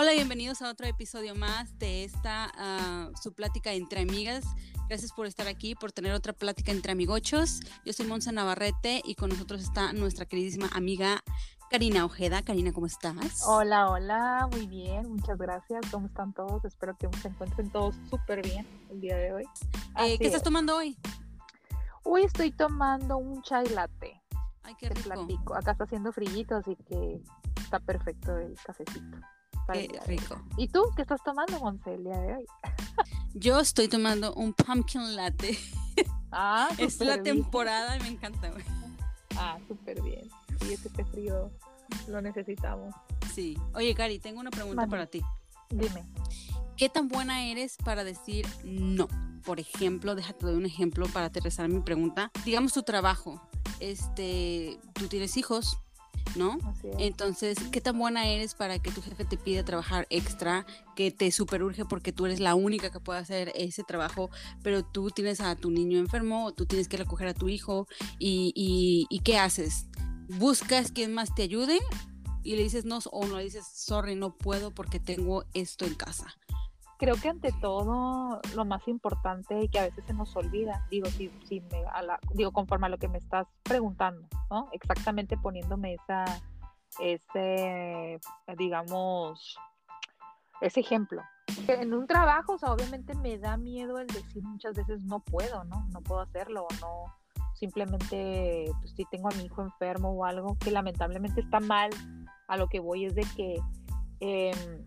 Hola, bienvenidos a otro episodio más de esta uh, su plática entre amigas. Gracias por estar aquí, por tener otra plática entre amigochos. Yo soy Monza Navarrete y con nosotros está nuestra queridísima amiga Karina Ojeda. Karina, ¿cómo estás? Hola, hola, muy bien, muchas gracias. ¿Cómo están todos? Espero que se encuentren todos súper bien el día de hoy. Eh, ¿Qué estás tomando hoy? Hoy estoy tomando un chai latte. Ay, qué rico. Platico. Acá está haciendo frillito, así que está perfecto el cafecito. Qué rico. ¿Y tú qué estás tomando, Monse, el día de hoy? Yo estoy tomando un pumpkin latte. Ah, es la temporada y me encanta. Ah, súper bien. Sí, este frío lo necesitamos. Sí. Oye, Cari, tengo una pregunta para ti. Dime. ¿Qué tan buena eres para decir no? Por ejemplo, déjate doy un ejemplo para aterrizar mi pregunta. Digamos tu trabajo. Este, tú tienes hijos, ¿no? Entonces, ¿qué tan buena eres para que tu jefe te pida trabajar extra, que te superurge porque tú eres la única que puede hacer ese trabajo, pero tú tienes a tu niño enfermo, o tú tienes que recoger a tu hijo y, y, y ¿qué haces? ¿Buscas quien más te ayude? Y le dices no o no le dices, sorry, no puedo porque tengo esto en casa creo que ante todo lo más importante y que a veces se nos olvida, digo, si, si me, digo, conforme a lo que me estás preguntando, ¿no? Exactamente poniéndome esa, ese, digamos, ese ejemplo. En un trabajo, o sea, obviamente me da miedo el decir muchas veces no puedo, ¿no? No puedo hacerlo, o no, simplemente, pues si tengo a mi hijo enfermo o algo que lamentablemente está mal, a lo que voy es de que... Eh,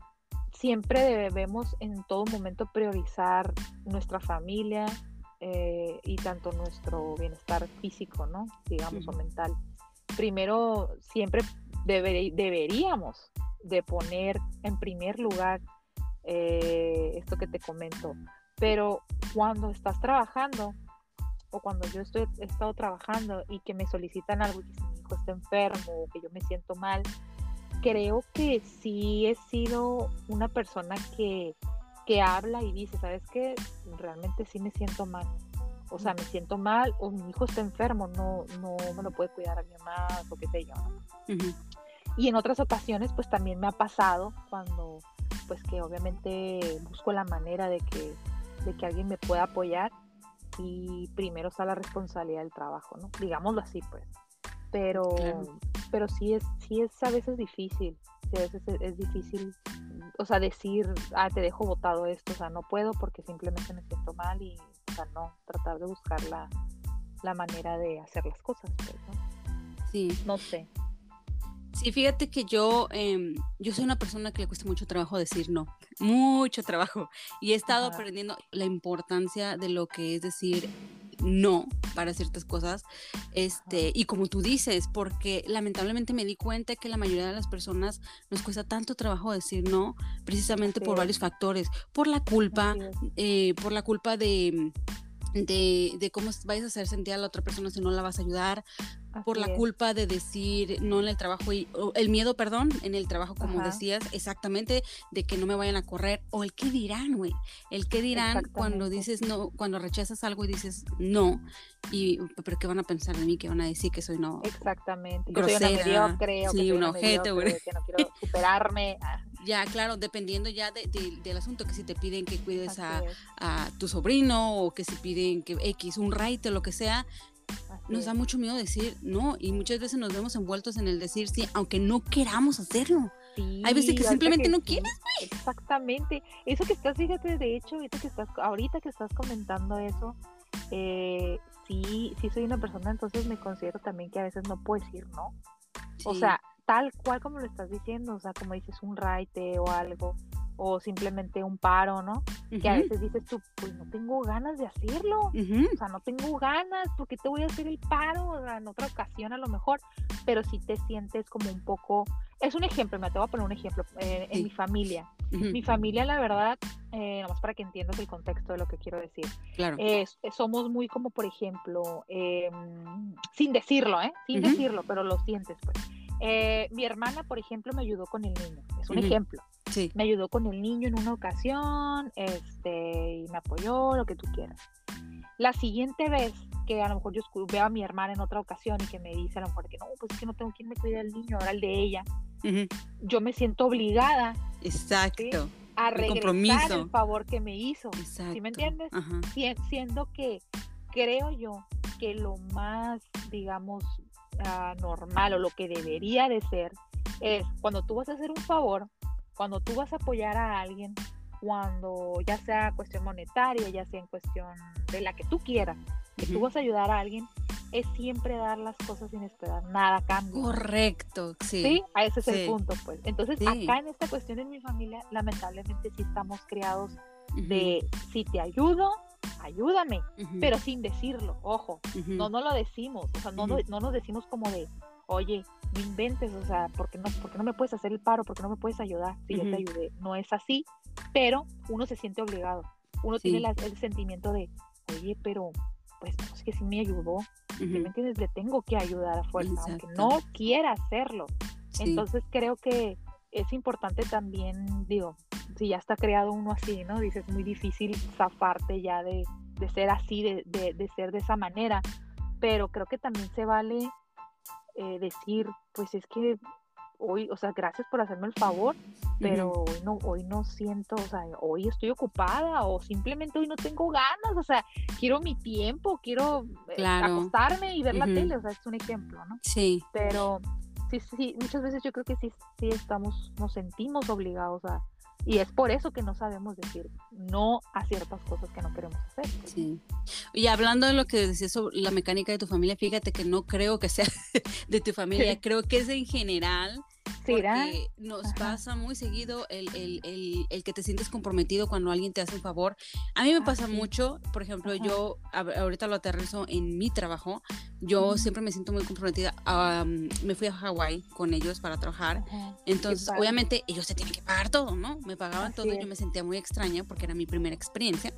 siempre debemos en todo momento priorizar nuestra familia eh, y tanto nuestro bienestar físico, ¿no? Digamos, o mental. Primero, siempre deberíamos de poner en primer lugar eh, esto que te comento. Pero cuando estás trabajando, o cuando yo estoy, he estado trabajando y que me solicitan algo, que si mi hijo está enfermo o que yo me siento mal, creo que sí he sido una persona que, habla y dice, ¿sabes qué? Realmente sí me siento mal. O sea, me siento mal o mi hijo está enfermo, no, no me lo puede cuidar alguien más o qué sé yo. Y en otras ocasiones, pues también me ha pasado cuando, pues que obviamente busco la manera de que, de que alguien me pueda apoyar y primero está la responsabilidad del trabajo, ¿no? Digámoslo así, pues. Pero, pero sí es, sí es a veces difícil, sí a veces es, difícil, o sea, decir, ah, te dejo votado esto, o sea, no puedo porque simplemente me siento mal y, o sea, no, tratar de buscar la, manera de hacer las cosas, pues, ¿no? Sí. No sé. Sí, fíjate que yo, em, yo soy una persona que le cuesta mucho trabajo decir no, mucho trabajo. Y he estado aprendiendo la importancia de lo que es decir no para ciertas cosas. Este, y como tú dices, porque lamentablemente me di cuenta que la mayoría de las personas nos cuesta tanto trabajo decir no, precisamente por varios factores, por la culpa, eh, por la culpa de de, de, cómo vayas a hacer sentir a la otra persona si no la vas a ayudar, por la culpa de decir no en el trabajo, y, el miedo, perdón, en el trabajo, como decías, exactamente, de que no me vayan a correr, o el qué dirán, güey, el qué dirán cuando dices no, cuando rechazas algo y dices no, y pero qué van a pensar de mí, qué van a decir que soy no. Exactamente, grosera, sí, un ojete, güey. Que no quiero superarme. Ah. Ya, claro, dependiendo ya del asunto, que si te piden que cuides a, a, tu sobrino o que si piden que X, un raite o lo que sea, nos da mucho miedo decir no y muchas veces nos vemos envueltos en el decir sí, aunque no queramos hacerlo. Hay veces que simplemente no quieres, Exactamente. Eso que estás, fíjate, de hecho, ahorita que estás, ahorita que estás comentando eso, eh, sí, sí soy una persona, entonces me considero también que a veces no puedo decir no. O sea, tal cual como lo estás diciendo, o sea, como dices un raite o algo, o simplemente un paro, ¿no? Que a veces dices tú, pues no tengo ganas de hacerlo, o sea, no tengo ganas, porque te voy a hacer el paro en otra ocasión a lo mejor, pero si te sientes como un poco, es un ejemplo, me te voy a poner un ejemplo, eh, en mi familia, mi familia la verdad, eh, nomás para que entiendas el contexto de lo que quiero decir, claro. somos muy como, por ejemplo, em, sin decirlo, ¿eh? Sin decirlo, pero lo sientes, pues. Eh, mi hermana, por ejemplo, me ayudó con el niño, es un ejemplo. Me ayudó con el niño en una ocasión, este, y me apoyó, lo que tú quieras. La siguiente vez que a lo mejor yo veo a mi hermana en otra ocasión y que me dice a lo mejor que no, pues es que no tengo quien me cuide del niño, ahora el de ella. yo me siento obligada. Exacto. A regresar el, favor que me hizo. Exacto. ¿Sí me entiendes? Siendo que creo yo que lo más, digamos, ah, normal o lo que debería de ser es cuando tú vas a hacer un favor, cuando tú vas a apoyar a alguien, cuando ya sea cuestión monetaria, ya sea en cuestión de la que tú quieras, que tú vas a ayudar a alguien, es siempre dar las cosas sin esperar nada a cambio. Correcto, sí. Sí, a ese es el punto, pues. Entonces, acá en esta cuestión en mi familia, lamentablemente sí estamos criados de si te ayudo, ayúdame, pero sin decirlo, ojo, no, no lo decimos, o sea, no, no, no, nos decimos como de, oye, no inventes, o sea, ¿por qué no, porque no me puedes hacer el paro? ¿Por qué no me puedes ayudar? Si yo te ayudé, no es así, pero uno se siente obligado, uno tiene el sentimiento de, oye, pero pues no es que sí me ayudó, me entiendes? Le tengo que ayudar a fuerza, aunque no quiera hacerlo. Entonces creo que es importante también, digo, si ya está creado uno así, ¿no? Dices, es muy difícil zafarte ya de, ser así, de, de, ser de esa manera, pero creo que también se vale eh, decir, pues es que hoy, o sea, gracias por hacerme el favor, pero hoy no, hoy no siento, o sea, hoy estoy ocupada o simplemente hoy no tengo ganas, o sea, quiero mi tiempo, quiero eh, acostarme y ver la tele, o sea, es un ejemplo, ¿no? Sí. Pero sí, sí, muchas veces yo creo que sí, sí estamos, nos sentimos obligados a, y es por eso que no sabemos decir no a ciertas cosas que no queremos hacer. Sí. Y hablando de lo que decías sobre la mecánica de tu familia, fíjate que no creo que sea de tu familia, creo que es en general porque nos pasa muy seguido el, que te sientes comprometido cuando alguien te hace un favor. A mí me pasa mucho, por ejemplo, yo ahorita lo aterrizo en mi trabajo, yo siempre me siento muy comprometida. me fui a Hawái con ellos para trabajar, entonces obviamente ellos se tienen que pagar todo, ¿no? Me pagaban todo, y yo me sentía muy extraña porque era mi primera experiencia.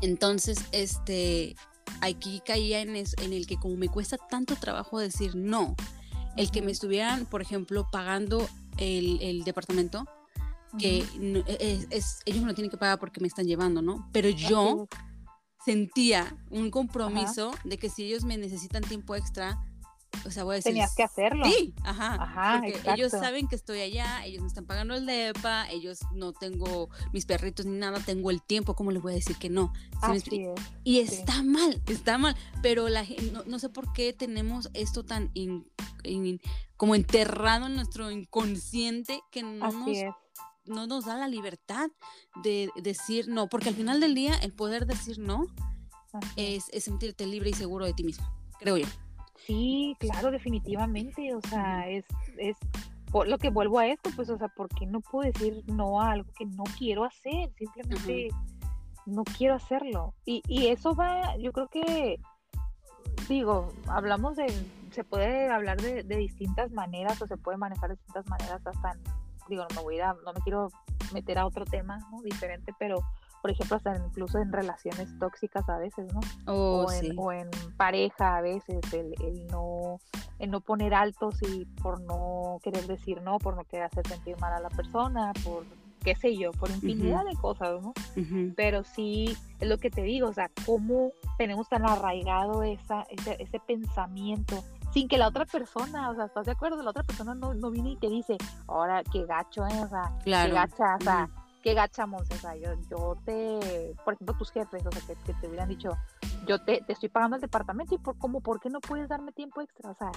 Entonces, este, aquí caía en, en el que como me cuesta tanto trabajo decir no, el que me estuvieran, por ejemplo, pagando el, departamento, que e, es, ellos me lo tienen que pagar porque me están llevando, ¿no? Pero yo sentía un compromiso de que si ellos me necesitan tiempo extra, o sea, voy a decir. Tenías que hacerlo. Sí, ajá. ajá porque ellos saben que estoy allá, ellos me están pagando el DEPA, ellos no tengo mis perritos ni nada, tengo el tiempo, ¿cómo les voy a decir que no? y está mal, está mal, pero la no, no, sé por qué tenemos esto tan como enterrado en nuestro inconsciente que no nos, no nos da la libertad de decir no, porque al final del día el poder decir no es, es sentirte libre y seguro de ti mismo, creo yo. Sí, claro, definitivamente, o sea, es, es por lo que vuelvo a esto, pues, o sea, porque no puedo decir no a algo que no quiero hacer, simplemente no quiero hacerlo. Y, y eso va, yo creo que, digo, hablamos de, se puede hablar de, de distintas maneras o se puede manejar de distintas maneras hasta, digo, no me voy a, no me quiero meter a otro tema, ¿no? Diferente, pero por ejemplo, hasta incluso en relaciones tóxicas a veces, ¿no? Oh, o, en, o, en, pareja a veces, el, el, no, el no poner altos y por no querer decir no, por no querer hacer sentir mal a la persona, por qué sé yo, por infinidad de cosas, ¿no? Pero sí, es lo que te digo, o sea, cómo tenemos tan arraigado esa, ese, ese pensamiento sin que la otra persona, o sea, ¿estás de acuerdo? La otra persona no, no viene y te dice, ahora qué gacho, ¿eh? O sea, qué gacha, o sea, qué gachamos, o sea, yo, yo te, por ejemplo, tus jefes, o sea, que, te hubieran dicho, yo te, te, estoy pagando el departamento y por cómo, ¿por qué no puedes darme tiempo extra? O sea,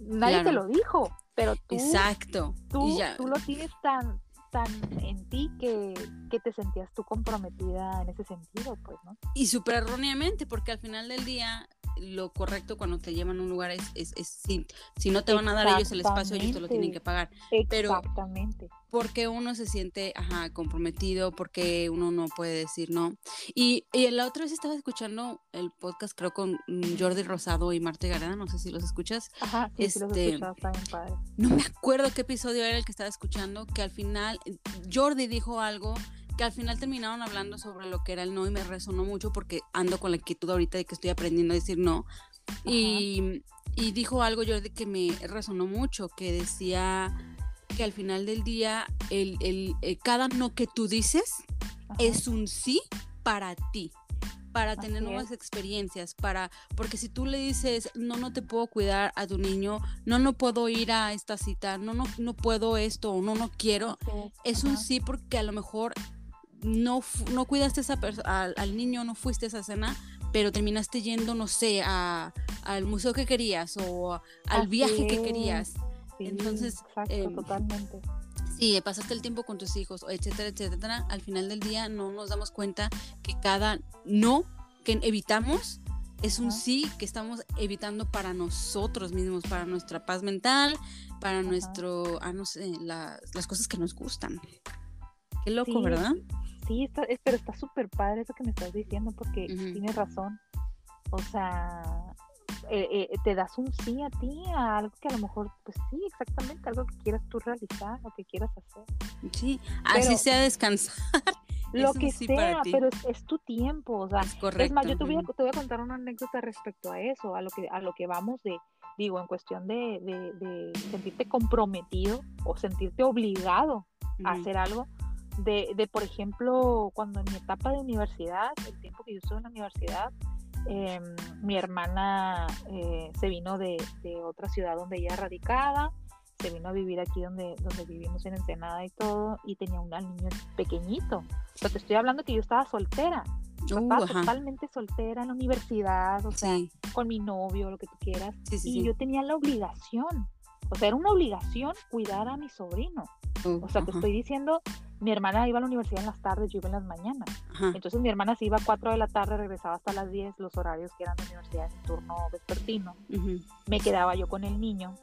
nadie te lo dijo, pero tú, Exacto. Tú, tú lo tienes tan, tan en ti que, que, te sentías tú comprometida en ese sentido, pues, ¿no? Y súper erróneamente, porque al final del día lo correcto cuando te llevan a un lugar es, es, si, si, no te van a dar ellos el espacio, ellos te lo tienen que pagar. Exactamente. Pero porque uno se siente ajá, comprometido, porque uno no puede decir no. Y, y la otra vez estaba escuchando el podcast, creo, con Jordi Rosado y Marte Garada, no sé si los escuchas. Ajá, sí, este, sí los padre. No me acuerdo qué episodio era el que estaba escuchando, que al final Jordi dijo algo que al final terminaron hablando sobre lo que era el no y me resonó mucho porque ando con la inquietud ahorita de que estoy aprendiendo a decir no. Y, y, dijo algo yo de que me resonó mucho, que decía que al final del día el, el, eh, cada no que tú dices es un sí para ti para tener nuevas experiencias, para, porque si tú le dices, no, no te puedo cuidar a tu niño, no, no puedo ir a esta cita, no, no, no puedo esto, o no, no quiero, es. un sí porque a lo mejor no, no cuidaste esa al, al niño, no fuiste a esa cena, pero terminaste yendo, no sé, a, al museo que querías o al viaje que querías. Entonces, em, totalmente. Sí, pasaste el tiempo con tus hijos, etcétera, etcétera. Al final del día no nos damos cuenta que cada no que evitamos es un sí que estamos evitando para nosotros mismos, para nuestra paz mental, para nuestro, ah, no sé, las cosas que nos gustan. Qué loco, ¿verdad? Sí, está, pero está súper padre eso que me estás diciendo porque tienes razón. O sea, eh, eh, te das un sí a ti, a algo que a lo mejor, pues sí, exactamente, algo que quieras tú realizar, o que quieras hacer. Sí, así sea descansar. Lo que sea, pero es, tu tiempo, o sea, es, correcto. más, yo te voy, a, te voy, a, contar una anécdota respecto a eso, a lo que, a lo que vamos de, digo, en cuestión de, de, sentirte comprometido o sentirte obligado a hacer algo. De, de, por ejemplo, cuando en mi etapa de universidad, el tiempo que yo estuve en la universidad, Em, mi hermana eh, se vino de, otra ciudad donde ella radicada, se vino a vivir aquí donde, donde vivimos en Ensenada y todo, y tenía un niño pequeñito. O te estoy hablando que yo estaba soltera. Yo estaba uh, totalmente soltera en la universidad, o sea, con mi novio, lo que tú quieras. y yo tenía la obligación, o sea, era una obligación cuidar a mi sobrino. Uh, o sea, te estoy diciendo mi hermana iba a la universidad en las tardes, yo iba en las mañanas. Entonces mi hermana se iba a 4 de la tarde, regresaba hasta las 10, los horarios que eran de universidad en turno vespertino. Me quedaba yo con el niño.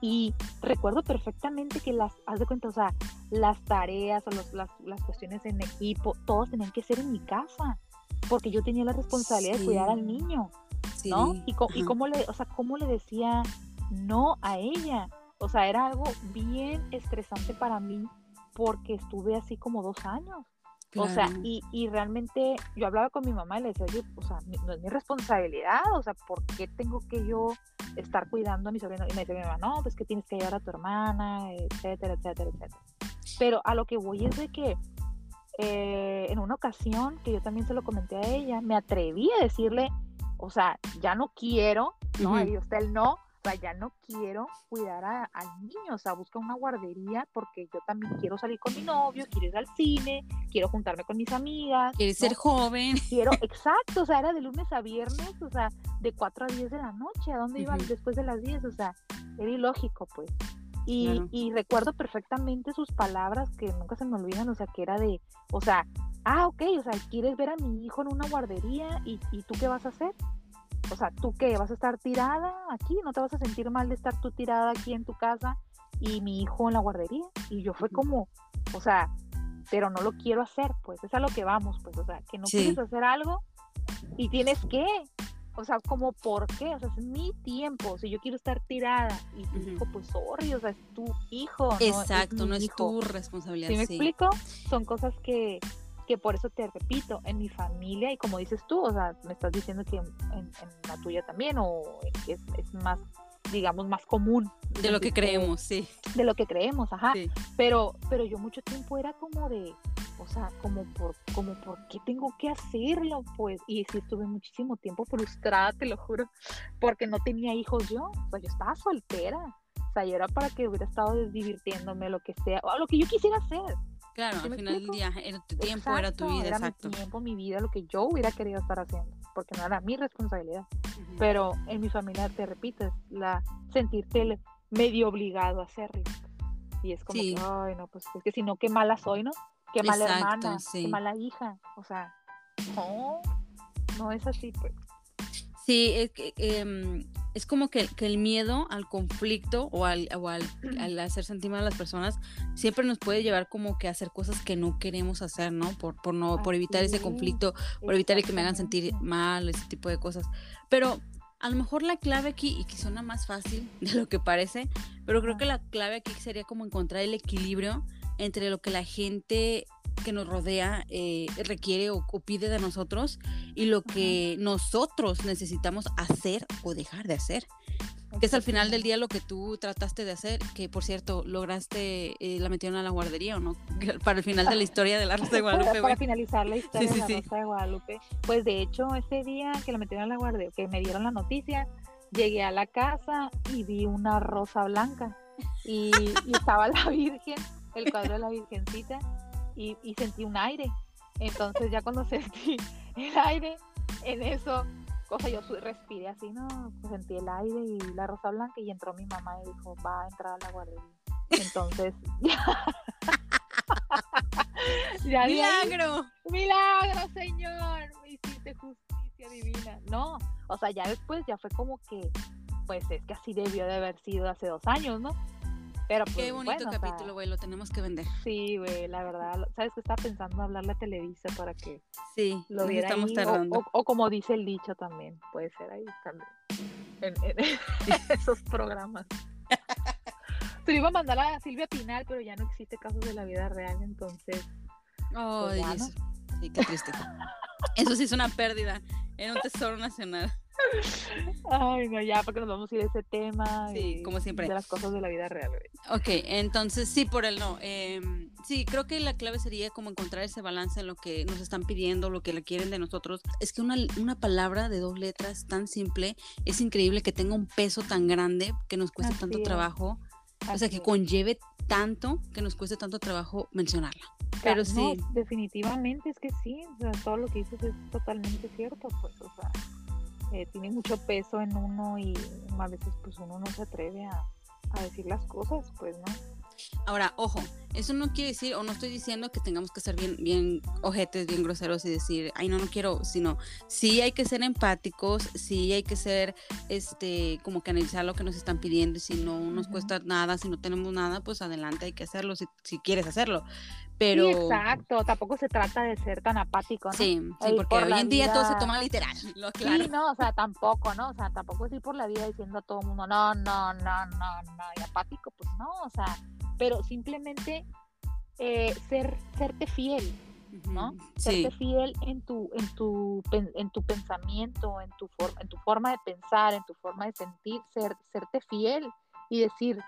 Y recuerdo perfectamente que las, haz de cuenta, o sea, las tareas o los, las, las, cuestiones en equipo, todos tenían que ser en mi casa, porque yo tenía la responsabilidad de cuidar al niño, ¿no? Y, y cómo le, o sea, cómo le decía no a ella. O sea, era algo bien estresante para mí porque estuve así como dos años. O sea, y, y, realmente yo hablaba con mi mamá y le decía, oye, o sea, no es mi responsabilidad, o sea, ¿por qué tengo que yo estar cuidando a mi sobrino? Y me decía mi mamá, no, pues que tienes que llevar a tu hermana, etcétera, etcétera, etcétera. Pero a lo que voy es de que eh, en una ocasión, que yo también se lo comenté a ella, me atreví a decirle, o sea, ya no quiero, ¿no? Ahí está el no, ya no quiero cuidar al niño, o sea, busca una guardería porque yo también quiero salir con mi novio, quiero ir al cine, quiero juntarme con mis amigas. Quieres ser joven. Quiero, exacto, o sea, era de lunes a viernes, o sea, de 4 a 10 de la noche, ¿a dónde iban después de las 10? O sea, era ilógico, pues. Y, y recuerdo perfectamente sus palabras que nunca se me olvidan, o sea, que era de, o sea, ah, ok, o sea, quieres ver a mi hijo en una guardería y, y tú qué vas a hacer? O sea, ¿tú qué? ¿Vas a estar tirada aquí? ¿No te vas a sentir mal de estar tú tirada aquí en tu casa y mi hijo en la guardería? Y yo fue como, o sea, pero no lo quiero hacer, pues es a lo que vamos, pues, o sea, que no quieres hacer algo y tienes que, o sea, como por qué, o sea, es mi tiempo, si yo quiero estar tirada y tu hijo, pues sorry, o sea, es tu hijo. Exacto, no es, tu responsabilidad. ¿Sí me explico? Son cosas que, que por eso te repito, en mi familia, y como dices tú, o sea, me estás diciendo que en, la tuya también, o es, es, más, digamos, más común. De lo que creemos, sí. De lo que creemos, ajá. Pero, pero yo mucho tiempo era como de, o sea, como por, como por qué tengo que hacerlo, pues, y sí estuve muchísimo tiempo frustrada, te lo juro, porque no tenía hijos yo, o sea, yo estaba soltera, o sea, yo era para que hubiera estado divirtiéndome, lo que sea, o lo que yo quisiera hacer, Claro, al final del día era tu tiempo, era tu vida, era exacto. mi tiempo, mi vida, lo que yo hubiera querido estar haciendo, porque no era mi responsabilidad. Pero en mi familia, te repito, la sentirte medio obligado a hacerlo. Y es como que, ay, no, pues es que si no, qué mala soy, ¿no? Qué mala hermana, qué mala hija. O sea, no, no es así, pues. Sí, es que em, es como que, el miedo al conflicto o al, o al, hacer sentir mal a las personas siempre nos puede llevar como que a hacer cosas que no queremos hacer, ¿no? Por, por, no, por evitar ese conflicto, por evitar que me hagan sentir mal, ese tipo de cosas. Pero a lo mejor la clave aquí, y que suena más fácil de lo que parece, pero creo que la clave aquí sería como encontrar el equilibrio entre lo que la gente que nos rodea eh, requiere o, pide de nosotros y lo que nosotros necesitamos hacer o dejar de hacer. Que es al final del día lo que tú trataste de hacer, que por cierto, lograste, eh, la metieron a la guardería o no, para el final de la historia de la Rosa de Guadalupe. para, finalizar la historia de la Rosa de Guadalupe. Pues de hecho, ese día que la metieron a la guardería, que me dieron la noticia, llegué a la casa y vi una rosa blanca y, estaba la Virgen, el cuadro de la Virgencita, y, y sentí un aire. Entonces ya cuando sentí el aire, en eso cosa yo respiré así, ¿no? Pues sentí el aire y la rosa blanca y entró mi mamá y dijo, va a entrar a la guardería. Entonces, ya, milagro. milagro, señor, me hiciste justicia divina. No, o sea, ya después ya fue como que, pues es que así debió de haber sido hace dos años, ¿no? Pero Qué pues, bonito capítulo, güey, lo tenemos que vender. Sí, güey, la verdad. ¿Sabes que estaba pensando en hablarle a Televisa para que sí, lo viera estamos tardando. O, como dice el dicho también, puede ser ahí también. En, esos programas. Se iba a mandar a Silvia Pinal, pero ya no existe casos de la vida real, entonces. Oh, pues Sí, qué triste. Eso sí es una pérdida en un tesoro nacional. Ay, no, ya, porque nos vamos a ir a ese tema. Sí, como siempre. De las cosas de la vida real. Ok, entonces sí, por el no. Em, sí, creo que la clave sería como encontrar ese balance en lo que nos están pidiendo, lo que le quieren de nosotros. Es que una, una palabra de dos letras tan simple, es increíble que tenga un peso tan grande, que nos cueste tanto trabajo. o sea, que conlleve tanto que nos cueste tanto trabajo mencionarla. Pero sí. definitivamente es que sí, o sea, todo lo que dices es totalmente cierto, pues, o sea, eh, tiene mucho peso en uno y a veces pues uno no se atreve a, a decir las cosas, pues, ¿no? Ahora, ojo, eso no quiere decir, o no estoy diciendo que tengamos que ser bien, bien ojetes, bien groseros y decir, ay, no, no quiero, sino sí hay que ser empáticos, sí hay que ser, este, como que analizar lo que nos están pidiendo y si no nos cuesta nada, si no tenemos nada, pues adelante hay que hacerlo, si, si quieres hacerlo. Pero... Sí, exacto, tampoco se trata de ser tan apático, ¿no? Sí, sí porque hoy en día todo se toma literal, lo claro. Sí, no, o sea, tampoco, ¿no? O sea, tampoco ir por la vida diciendo a todo el mundo, no, no, no, no, no, y apático, pues no, o sea, pero simplemente eh, ser, serte fiel, ¿no? Serte fiel en tu, en tu, en tu pensamiento, en tu, forma en tu forma de pensar, en tu forma de sentir, ser, serte fiel y decir,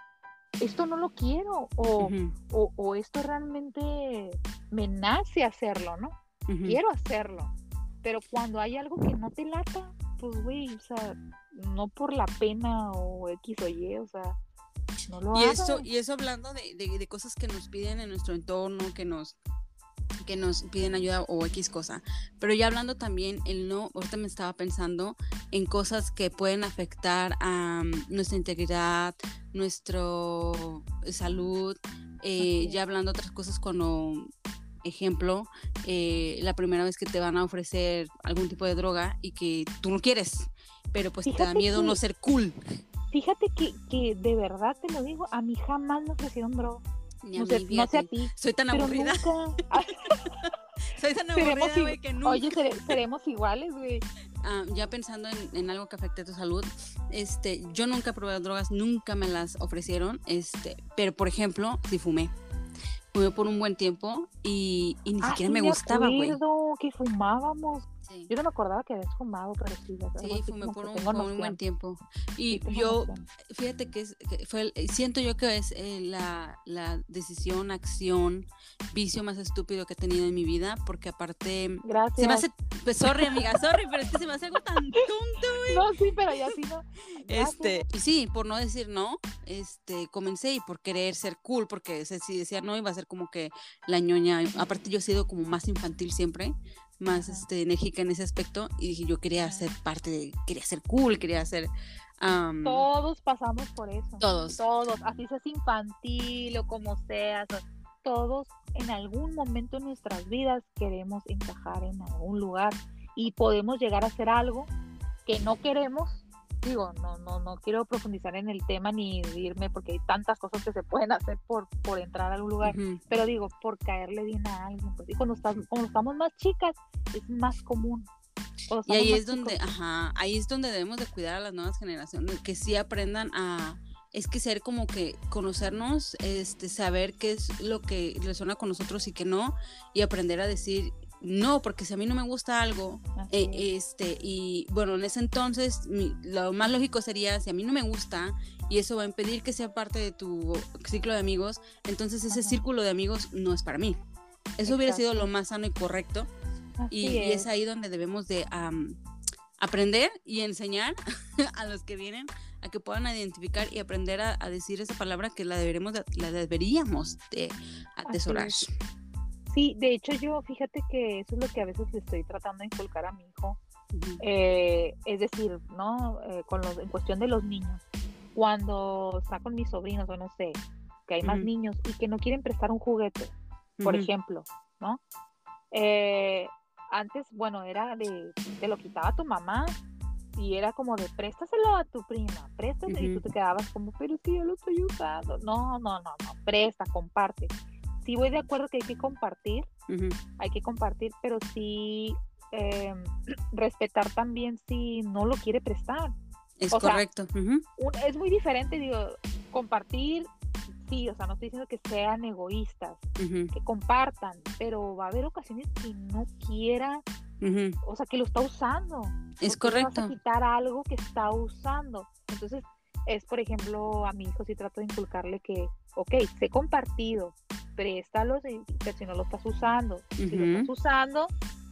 esto no lo quiero o, o, esto realmente me nace hacerlo, ¿no? Quiero hacerlo. Pero cuando hay algo que no te lata, pues güey, o sea, no por la pena o X o Y, o sea, y eso, y eso hablando de, cosas que nos piden en nuestro entorno, que nos que nos piden ayuda o X cosa. Pero ya hablando también, el no, ahorita me estaba pensando en cosas que pueden afectar a mm, nuestra integridad, nuestra salud, eh, ya hablando otras cosas como ejemplo, eh, la primera vez que te van a ofrecer algún tipo de droga y que tú no quieres, pero pues te da miedo no ser cool. Fíjate que, que de verdad te lo digo, a mí jamás me ofrecieron droga. No, sé, no sé a ti. Soy tan aburrida. Soy tan aburrida, güey, que nunca. Oye, seremos iguales, güey. Ah, ya pensando en, en, algo que afecte a tu salud, este, yo nunca probé drogas, nunca me las ofrecieron, este, pero por ejemplo, sí fumé. Fumé por un buen tiempo y, y ni ah, siquiera me, gustaba, güey. que fumábamos. Yo no me acordaba que habías fumado, pero sí. Sí, fumé por un, buen tiempo. Y yo, fíjate que, fue, siento yo que es eh, la, la, decisión, acción, vicio más estúpido que he tenido en mi vida, porque aparte... Gracias. Se me hace, pues, sorry amiga, sorry, pero es que se me hace algo tan tonto, güey. No, sí, pero ya sí no. Este, y sí, por no decir no, este, comencé y por querer ser cool, porque si decía no iba a ser como que la ñoña, aparte yo he sido como más infantil siempre, más este, enérgica en ese aspecto y dije yo quería ser parte de, quería ser cool, quería ser... todos pasamos por eso. Todos. Todos, así seas infantil o como seas, todos en algún momento en nuestras vidas queremos encajar en algún lugar y podemos llegar a hacer algo que no queremos digo, no, no, no quiero profundizar en el tema ni irme porque hay tantas cosas que se pueden hacer por, por entrar a algún lugar, pero digo, por caerle bien a alguien, pues, y cuando, cuando estamos más chicas es más común. Y ahí es donde, ajá, ahí es donde debemos de cuidar a las nuevas generaciones, que sí aprendan a, es que ser como que conocernos, este, saber qué es lo que resuena con nosotros y qué no, y aprender a decir no, porque si a mí no me gusta algo, eh, este, y bueno, en ese entonces lo más lógico sería, si a mí no me gusta y eso va a impedir que sea parte de tu ciclo de amigos, entonces ese círculo de amigos no es para mí. Eso hubiera sido lo más sano y correcto. Y es. ahí donde debemos de aprender y enseñar a los que vienen a que puedan identificar y aprender a, decir esa palabra que la deberemos la deberíamos de atesorar. Sí, de hecho yo, fíjate que eso es lo que a veces le estoy tratando de inculcar a mi hijo. Eh, es decir, ¿no? Eh, con los, en cuestión de los niños. Cuando está con mis sobrinos o no sé, que hay más niños y que no quieren prestar un juguete, por ejemplo, ¿no? Eh, antes, bueno, era de, te lo quitaba tu mamá y era como de préstaselo a tu prima, préstaselo y tú te quedabas como, pero es que yo lo estoy usando. No, no, no, no, presta, comparte sí voy de acuerdo que hay que compartir, hay que compartir, pero sí em, respetar también si no lo quiere prestar. Es correcto. es muy diferente, digo, compartir, sí, o sea, no estoy diciendo que sean egoístas, que compartan, pero va a haber ocasiones que no quiera, o sea, que lo está usando. Es correcto. Vas a quitar algo que está usando. Entonces, es, por ejemplo, a mi hijo sí trato de inculcarle que, ok, sé compartido, préstalo si, si no lo estás usando. Si lo estás usando,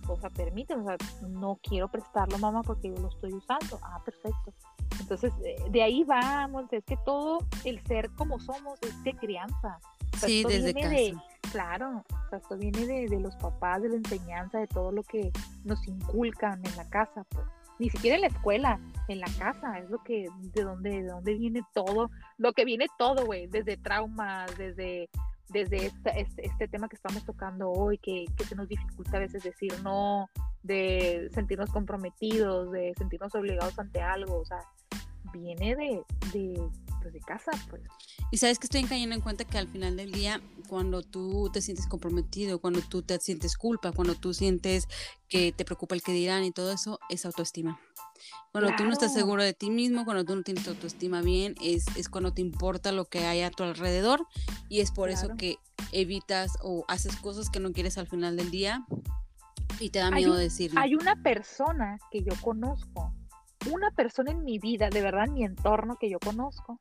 o sea, permíteme, o sea, no quiero prestarlo, mamá, porque yo lo estoy usando. Ah, perfecto. Entonces, eh, de ahí vamos, es que todo el ser como somos es de crianza. sí, desde casa. claro, o sea, esto viene de, de, los papás, de la enseñanza, de todo lo que nos inculcan en la casa, pues. Ni siquiera en la escuela, en la casa, es lo que, de dónde, de dónde viene todo, lo que viene todo, güey, desde traumas, desde desde este, este, tema que estamos tocando hoy, que, que, se nos dificulta a veces decir no, de sentirnos comprometidos, de sentirnos obligados ante algo, o sea, viene de, de, pues de casa, pues. Y sabes que estoy cayendo en cuenta que al final del día, cuando tú te sientes comprometido, cuando tú te sientes culpa, cuando tú sientes que te preocupa el que dirán y todo eso, es autoestima. Cuando tú no estás seguro de ti mismo, cuando tú no tienes tu autoestima bien, es, es cuando te importa lo que hay a tu alrededor y es por eso que evitas o haces cosas que no quieres al final del día y te da miedo decirlo. Hay una persona que yo conozco, una persona en mi vida, de verdad en mi entorno que yo conozco,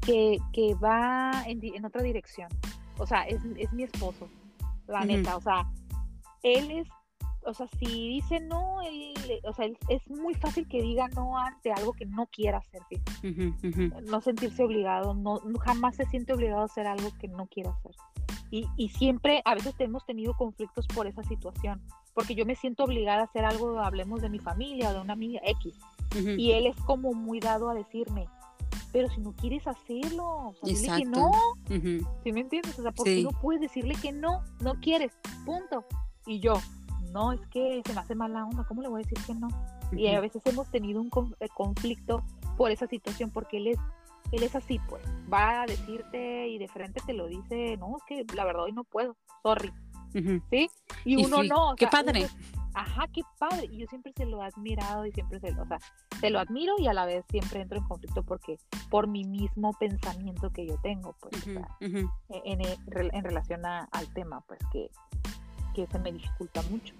que, que va en, en, otra dirección. O sea, es, es mi esposo, la neta. O sea, él es o sea, si dice no, él, o sea, es muy fácil que diga no ante algo que no quiera hacer, no sentirse obligado, no, jamás se siente obligado a hacer algo que no quiera hacer. Y, y, siempre, a veces hemos tenido conflictos por esa situación, porque yo me siento obligada a hacer algo, hablemos de mi familia o de una amiga X, y él es como muy dado a decirme, pero si no quieres hacerlo, o sea, dile que no, ¿sí me entiendes? O sea, ¿por qué no puedes decirle que no? No quieres, punto. Y yo, no, es que se me hace mala onda, ¿cómo le voy a decir que no? Y a veces hemos tenido un eh, conflicto por esa situación, porque él es, él es así, pues, va a decirte y de frente te lo dice, no, es que la verdad hoy no puedo, sorry, ¿sí? Y uno no. qué padre. ajá, qué padre. Y yo siempre se lo he admirado y siempre se lo, o sea, se lo admiro y a la vez siempre entro en conflicto porque por mi mismo pensamiento que yo tengo, pues, e, en, en, relación al tema, pues, que, que se me dificulta mucho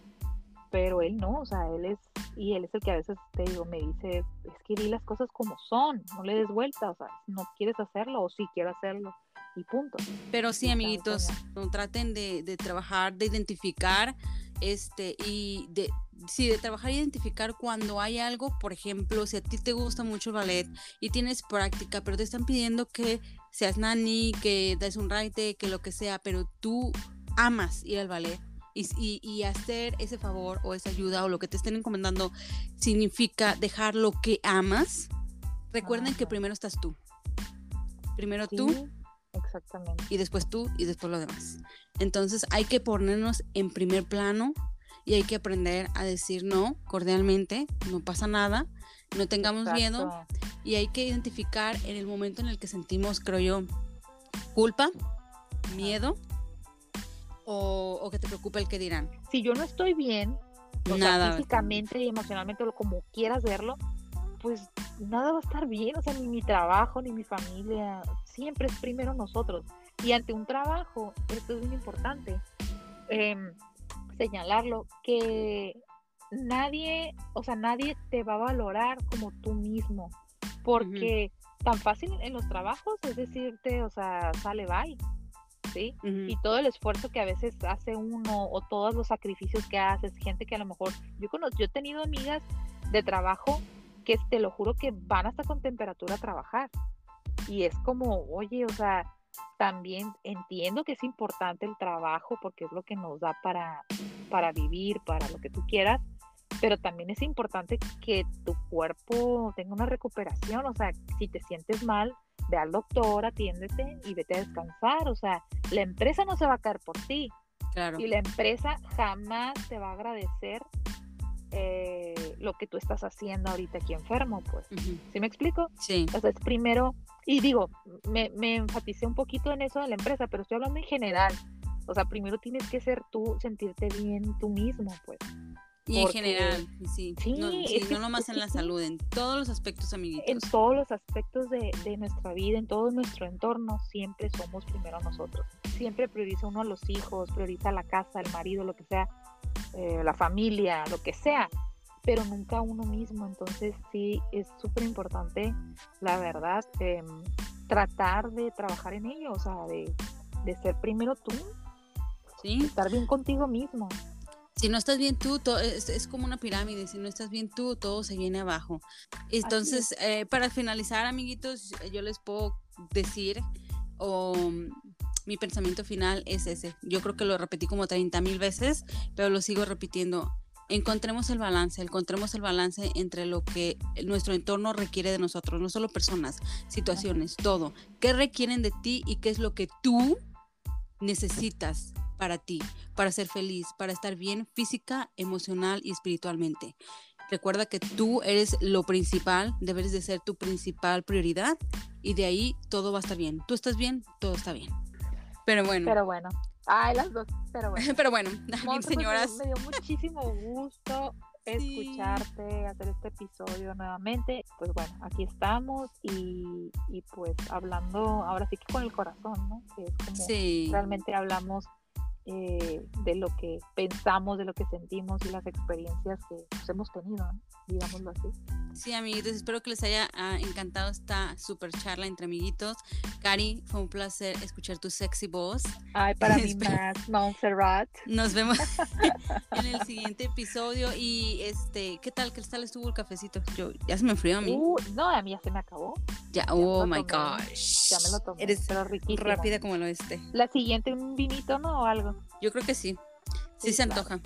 pero él no, o sea, él es, y él es el que a veces te digo, me dice, es que di las cosas como son, no le des vuelta, o sea, no quieres hacerlo o sí quiero hacerlo y punto. Pero sí, amiguitos, no traten de, de, trabajar, de identificar, este, y de, sí, de trabajar e identificar cuando hay algo, por ejemplo, si a ti te gusta mucho el ballet y tienes práctica, pero te están pidiendo que seas nani, que des un raite, que lo que sea, pero tú amas ir al ballet y, hacer ese favor o esa ayuda o lo que te estén encomendando significa dejar lo que amas, recuerden que primero estás tú. Primero tú. Exactamente. Y después tú y después lo demás. Entonces hay que ponernos en primer plano y hay que aprender a decir no cordialmente, no pasa nada, no tengamos miedo y hay que identificar en el momento en el que sentimos, creo yo, culpa, miedo o, que te preocupa el que dirán? Si yo no estoy bien, nada. físicamente y emocionalmente, o como quieras verlo, pues nada va a estar bien, o sea, ni mi trabajo, ni mi familia, siempre es primero nosotros. Y ante un trabajo, esto es muy importante, em, señalarlo, que nadie, o sea, nadie te va a valorar como tú mismo, porque tan fácil en los trabajos es decirte, o sea, sale, bye. ¿Sí? Y todo el esfuerzo que a veces hace uno o todos los sacrificios que haces, gente que a lo mejor, yo conozco, yo he tenido amigas de trabajo que te lo juro que van hasta con temperatura a trabajar. Y es como, oye, o sea, también entiendo que es importante el trabajo porque es lo que nos da para, para vivir, para lo que tú quieras, pero también es importante que tu cuerpo tenga una recuperación, o sea, si te sientes mal, ve al doctor, atiéndete y vete a descansar, o sea, la empresa no se va a caer por ti. Claro. Y la empresa jamás te va a agradecer eh, lo que tú estás haciendo ahorita aquí enfermo, pues. ¿Sí me explico? Sí. Entonces, primero, y digo, me, me enfaticé un poquito en eso de la empresa, pero estoy hablando en general. O sea, primero tienes que ser tú, sentirte bien tú mismo, pues. Y en general, sí. no, sí, no nomás en la salud, en todos los aspectos, amiguitos. En todos los aspectos de, de, nuestra vida, en todo nuestro entorno, siempre somos primero nosotros. Siempre prioriza uno a los hijos, prioriza la casa, el marido, lo que sea, eh, la familia, lo que sea, pero nunca uno mismo. Entonces sí, es súper importante, la verdad, em, tratar de trabajar en ello, o sea, de, de ser primero tú, ¿Sí? estar bien contigo mismo. Si no estás bien tú, todo, es, como una pirámide, si no estás bien tú, todo se viene abajo. Entonces, eh, para finalizar, amiguitos, yo les puedo decir, o mi pensamiento final es ese. Yo creo que lo repetí como 30 mil veces, pero lo sigo repitiendo. Encontremos el balance, encontremos el balance entre lo que nuestro entorno requiere de nosotros, no solo personas, situaciones, todo. ¿Qué requieren de ti y qué es lo que tú necesitas para ti, para ser feliz, para estar bien física, emocional y espiritualmente? Recuerda que tú eres lo principal, debes de ser tu principal prioridad y de ahí todo va a estar bien. Tú estás bien, todo está bien. Pero bueno. Pero bueno. Ay, las dos, pero bueno. pero bueno, pues, señoras. me, dio muchísimo gusto escucharte, hacer este episodio nuevamente. Pues bueno, aquí estamos y, y, pues hablando ahora sí que con el corazón, ¿no? Que es como realmente hablamos eh, de lo que pensamos, de lo que sentimos y las experiencias que pues, hemos tenido, digámoslo así. Sí, amiguitos, espero que les haya ah, encantado esta super charla entre amiguitos. Cari, fue un placer escuchar tu sexy voz. Ay, para mí más, Montserrat. Nos vemos en el siguiente episodio y este, ¿qué tal? ¿Qué tal estuvo el cafecito? Yo, ya se me enfrió a mí. Uh, no, a mí ya se me acabó. Ya, oh my gosh. Ya me lo tomé. Eres pero rápida como lo este. La siguiente, un vinito, ¿no? O algo. Yo creo que sí. Sí, se antoja.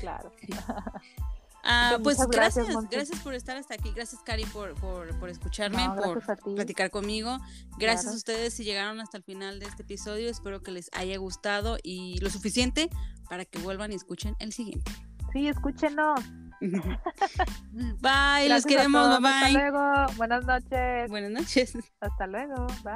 Claro. Ah, pues gracias, gracias, por estar hasta aquí, gracias Cari por, por, escucharme, por platicar conmigo, gracias a ustedes si llegaron hasta el final de este episodio, espero que les haya gustado y lo suficiente para que vuelvan y escuchen el siguiente. Sí, escúchenos. bye, los queremos, bye bye. Hasta luego, buenas noches. Buenas noches. Hasta luego, bye.